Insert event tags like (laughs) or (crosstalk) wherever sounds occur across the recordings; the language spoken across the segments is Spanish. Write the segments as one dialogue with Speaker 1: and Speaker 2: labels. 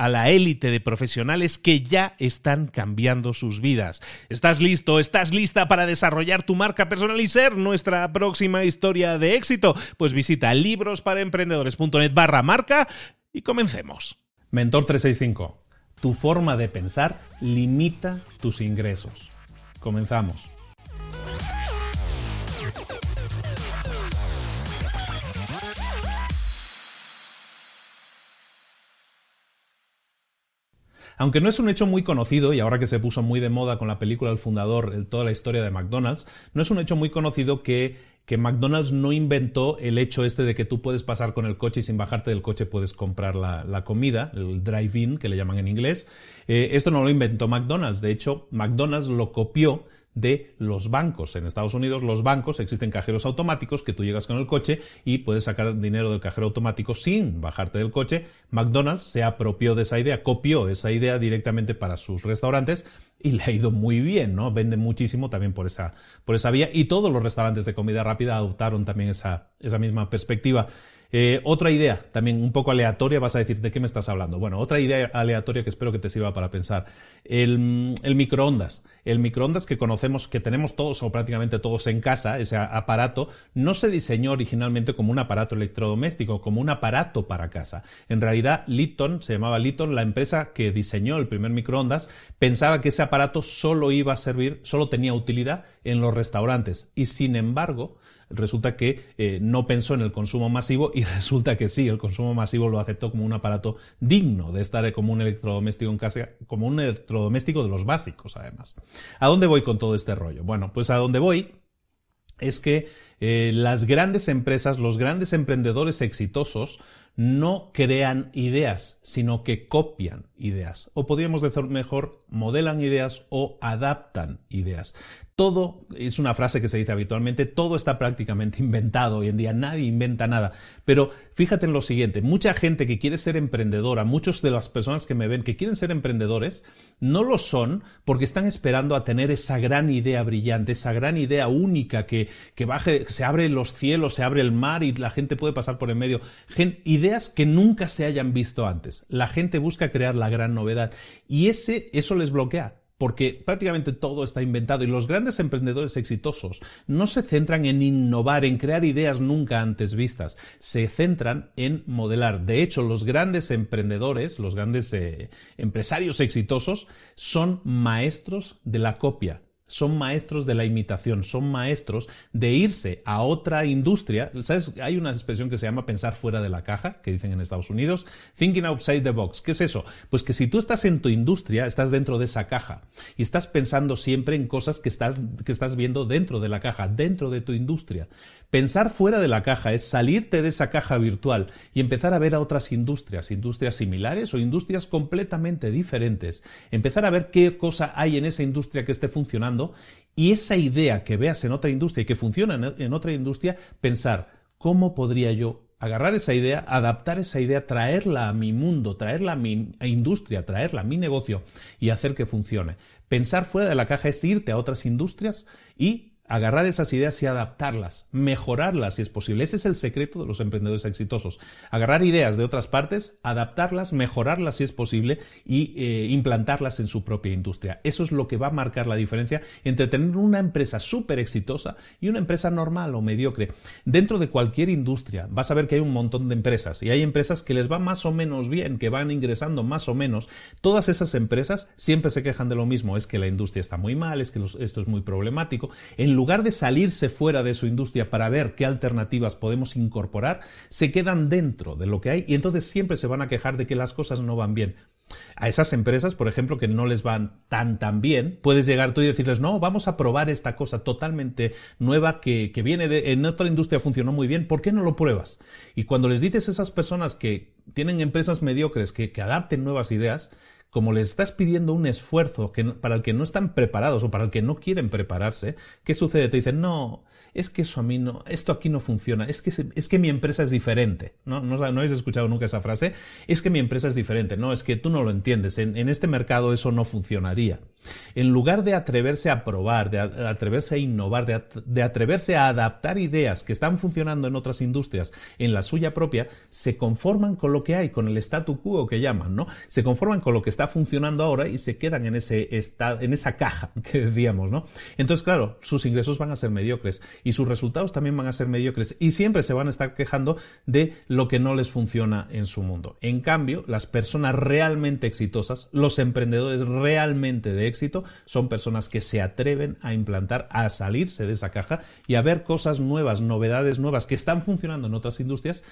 Speaker 1: a la élite de profesionales que ya están cambiando sus vidas. ¿Estás listo? ¿Estás lista para desarrollar tu marca personal y ser nuestra próxima historia de éxito? Pues visita librosparaemprendedores.net barra marca y comencemos.
Speaker 2: Mentor 365. Tu forma de pensar limita tus ingresos. Comenzamos. Aunque no es un hecho muy conocido, y ahora que se puso muy de moda con la película El Fundador, toda la historia de McDonald's, no es un hecho muy conocido que, que McDonald's no inventó el hecho este de que tú puedes pasar con el coche y sin bajarte del coche puedes comprar la, comida, el drive-in, que le llaman en inglés. Eh, esto no lo inventó McDonald's, de hecho, McDonald's lo copió de los bancos. En Estados Unidos los bancos existen cajeros automáticos que tú llegas con el coche y puedes sacar dinero del cajero automático sin bajarte del coche. McDonald's se apropió de esa idea, copió esa idea directamente para sus restaurantes y le ha ido muy bien, ¿no? Vende muchísimo también por esa, por esa vía y todos los restaurantes de comida rápida adoptaron también esa, esa misma perspectiva. Eh, otra idea, también un poco aleatoria, vas a decir, ¿de qué me estás hablando? Bueno, otra idea aleatoria que espero que te sirva para pensar. El, el, microondas. El microondas que conocemos, que tenemos todos o prácticamente todos en casa, ese aparato, no se diseñó originalmente como un aparato electrodoméstico, como un aparato para casa. En realidad, Litton, se llamaba Litton, la empresa que diseñó el primer microondas, pensaba que ese aparato solo iba a servir, solo tenía utilidad en los restaurantes. Y sin embargo, resulta que eh, no pensó en el consumo masivo y (laughs) resulta que sí, el consumo masivo lo aceptó como un aparato digno de estar como un electrodoméstico en casa, como un electrodoméstico de los básicos, además. ¿A dónde voy con todo este rollo? Bueno, pues a dónde voy es que eh, las grandes empresas, los grandes emprendedores exitosos, no crean ideas, sino que copian ideas. O podríamos decir mejor, modelan ideas o adaptan ideas todo, es una frase que se dice habitualmente, todo está prácticamente (laughs) inventado hoy en día, nadie inventa nada. Pero fíjate en lo siguiente, mucha gente que quiere ser emprendedora, muchas de las personas que me ven que quieren ser emprendedores, no lo son porque están esperando a tener esa gran idea brillante, esa gran idea única que, que baje, se abre los cielos, se abre el mar y la gente puede pasar por en medio. ideas que nunca se hayan visto antes. La gente busca crear la gran novedad y ese, eso les bloquea porque prácticamente todo está inventado y los grandes emprendedores exitosos no se centran en innovar, en crear ideas nunca antes vistas, se centran en modelar. De hecho, los grandes emprendedores, los grandes eh, empresarios exitosos, son maestros de la copia son maestros de la imitación, son maestros de irse a otra industria. ¿Sabes? Hay una expresión que se llama pensar fuera de la caja, que dicen en Estados Unidos, thinking outside the box. ¿Qué es eso? Pues que si tú estás en tu industria, estás dentro de esa caja y estás pensando siempre en cosas que estás, que estás viendo dentro de la caja, dentro de tu industria. Pensar fuera de la caja es salirte de esa caja virtual y empezar a ver a otras industrias, industrias similares o industrias completamente diferentes. Empezar a ver qué cosa hay en esa industria que esté funcionando y esa idea que veas en otra industria y que funciona en otra industria, pensar, ¿cómo podría yo agarrar esa idea, adaptar esa idea, traerla a mi mundo, traerla a mi industria, traerla a mi negocio y hacer que funcione? Pensar fuera de la caja es irte a otras industrias y agarrar esas ideas y adaptarlas, mejorarlas si es posible. Ese es el secreto de los emprendedores exitosos. Agarrar ideas de otras partes, adaptarlas, mejorarlas si es posible y eh, implantarlas en su propia industria. Eso es lo que va a marcar la diferencia entre tener una empresa súper exitosa y una empresa normal o mediocre. Dentro de cualquier industria vas a ver que hay un montón de empresas y hay empresas que les va más o menos bien, que van ingresando más o menos. Todas esas empresas siempre se quejan de lo mismo, es que la industria está muy mal, es que esto es muy problemático. Lugar de salirse fuera de su industria para ver qué alternativas podemos incorporar, se quedan dentro de lo que hay y entonces siempre se van a quejar de que las cosas no van bien. A esas empresas, por ejemplo, que no les van tan tan bien, puedes llegar tú y decirles, no, vamos a probar esta cosa totalmente nueva que, viene de, en otra industria funcionó muy bien, ¿por qué no lo pruebas? Y cuando les dices a esas personas que tienen empresas mediocres que, que adapten nuevas ideas, como les estás pidiendo un esfuerzo para el que no están preparados o para el que no quieren prepararse, ¿qué sucede? Te dicen, no, es que eso a mí no, esto aquí no funciona, es que, es que mi empresa es diferente. ¿No? ¿No, habéis escuchado nunca esa frase? Es que mi empresa es diferente. No, es que tú no lo entiendes. En, en este mercado eso no funcionaría. En lugar de atreverse a probar, de atreverse a innovar, de, atreverse a adaptar ideas que están funcionando en otras industrias en la suya propia, se conforman con lo que hay, con el statu quo que llaman, ¿no? Se conforman con lo que está funcionando ahora y se quedan en, ese en esa caja (laughs) que decíamos, ¿no? Entonces, claro, sus ingresos van a ser mediocres y sus resultados también van a ser mediocres y siempre se van a estar quejando de lo que no les funciona en su mundo. En cambio, las personas realmente exitosas, los emprendedores realmente de éxito, son personas que se atreven a implantar, a salirse de esa caja y a ver cosas nuevas, novedades nuevas que están funcionando en otras industrias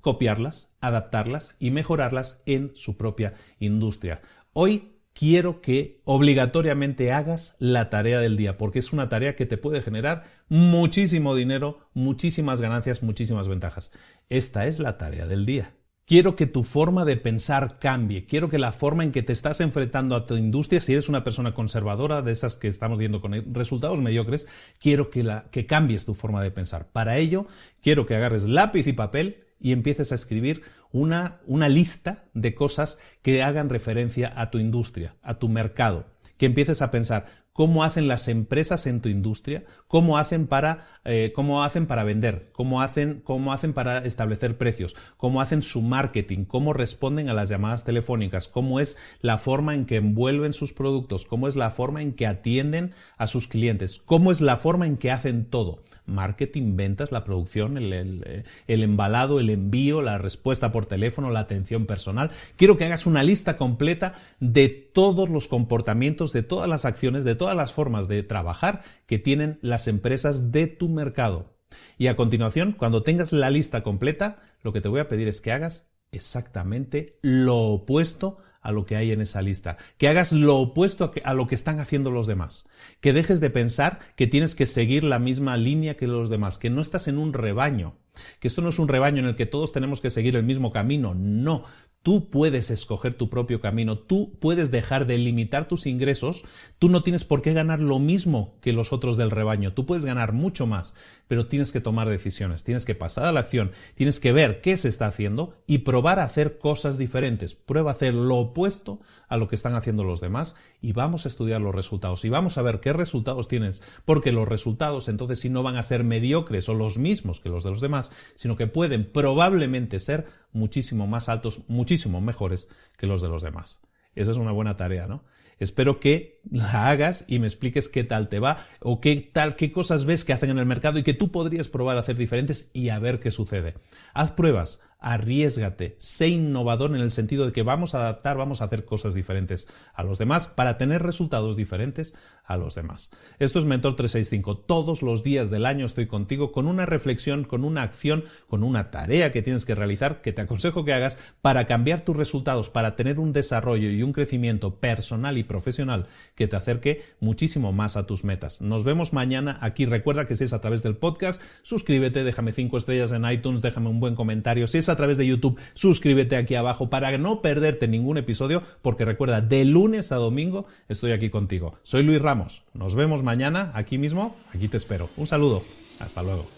Speaker 2: copiarlas, adaptarlas y mejorarlas en su propia industria. Hoy quiero que obligatoriamente hagas la tarea del día, porque es una tarea que te puede generar muchísimo dinero, muchísimas ganancias, muchísimas ventajas. Esta es la tarea del día. Quiero que tu forma de pensar cambie. Quiero que la forma en que te estás enfrentando a tu industria, si eres una persona conservadora, de esas que estamos viendo con resultados mediocres, quiero que, la, que cambies tu forma de pensar. Para ello, quiero que agarres lápiz y papel y empieces a escribir una, una lista de cosas que hagan referencia a tu industria, a tu mercado. Que empieces a pensar cómo hacen las empresas en tu industria, cómo hacen para, eh, cómo hacen para vender, cómo hacen, cómo hacen para establecer precios, cómo hacen su marketing, cómo responden a las llamadas telefónicas, cómo es la forma en que envuelven sus productos, cómo es la forma en que atienden a sus clientes, cómo es la forma en que hacen todo marketing, ventas, la producción, el, embalado, el envío, la respuesta por teléfono, la atención personal. Quiero que hagas una lista completa de todos los comportamientos, de todas las acciones, de todas las formas de trabajar que tienen las empresas de tu mercado. Y a continuación, cuando tengas la lista completa, lo que te voy a pedir es que hagas exactamente lo opuesto a lo que hay en esa lista, que hagas lo opuesto a, lo que están haciendo los demás, que dejes de pensar que tienes que seguir la misma línea que los demás, que no estás en un rebaño, que esto no es un rebaño en el que todos tenemos que seguir el mismo camino, no, Tú puedes escoger tu propio camino, tú puedes dejar de limitar tus ingresos, tú no tienes por qué ganar lo mismo que los otros del rebaño, tú puedes ganar mucho más, pero tienes que tomar decisiones, tienes que pasar a la acción, tienes que ver qué se está haciendo y probar a hacer cosas diferentes. Prueba a hacer lo opuesto a lo que están haciendo los demás y vamos a estudiar los resultados. Y vamos a ver qué resultados tienes, porque los resultados entonces sí no van a ser mediocres o los mismos que los de los demás, sino que pueden probablemente ser muchísimo más altos, muchísimo mejores que los de los demás. Esa es una buena tarea, ¿no? Espero que la hagas y me expliques qué tal te va o qué tal, qué cosas ves que hacen en el mercado y que tú podrías probar a hacer diferentes y a ver qué sucede. Haz pruebas, arriesgate, sé innovador en el sentido de que vamos a adaptar, vamos a hacer cosas diferentes a los demás para tener resultados diferentes a los demás. Esto es Mentor 365. Todos los días del año estoy contigo con una reflexión, con una acción, con una tarea que tienes que realizar que te aconsejo que hagas para cambiar tus resultados, para tener un desarrollo y un crecimiento personal y profesional que te acerque muchísimo más a tus metas. Nos vemos mañana aquí. Recuerda que si es a través del podcast, suscríbete, déjame cinco estrellas en iTunes, déjame un buen comentario. Si es a través de YouTube, suscríbete aquí abajo para no perderte ningún episodio, porque recuerda, de lunes a domingo estoy aquí contigo. Soy Luis Ramos Nos vemos mañana aquí mismo. Aquí te espero. Un saludo. Hasta luego.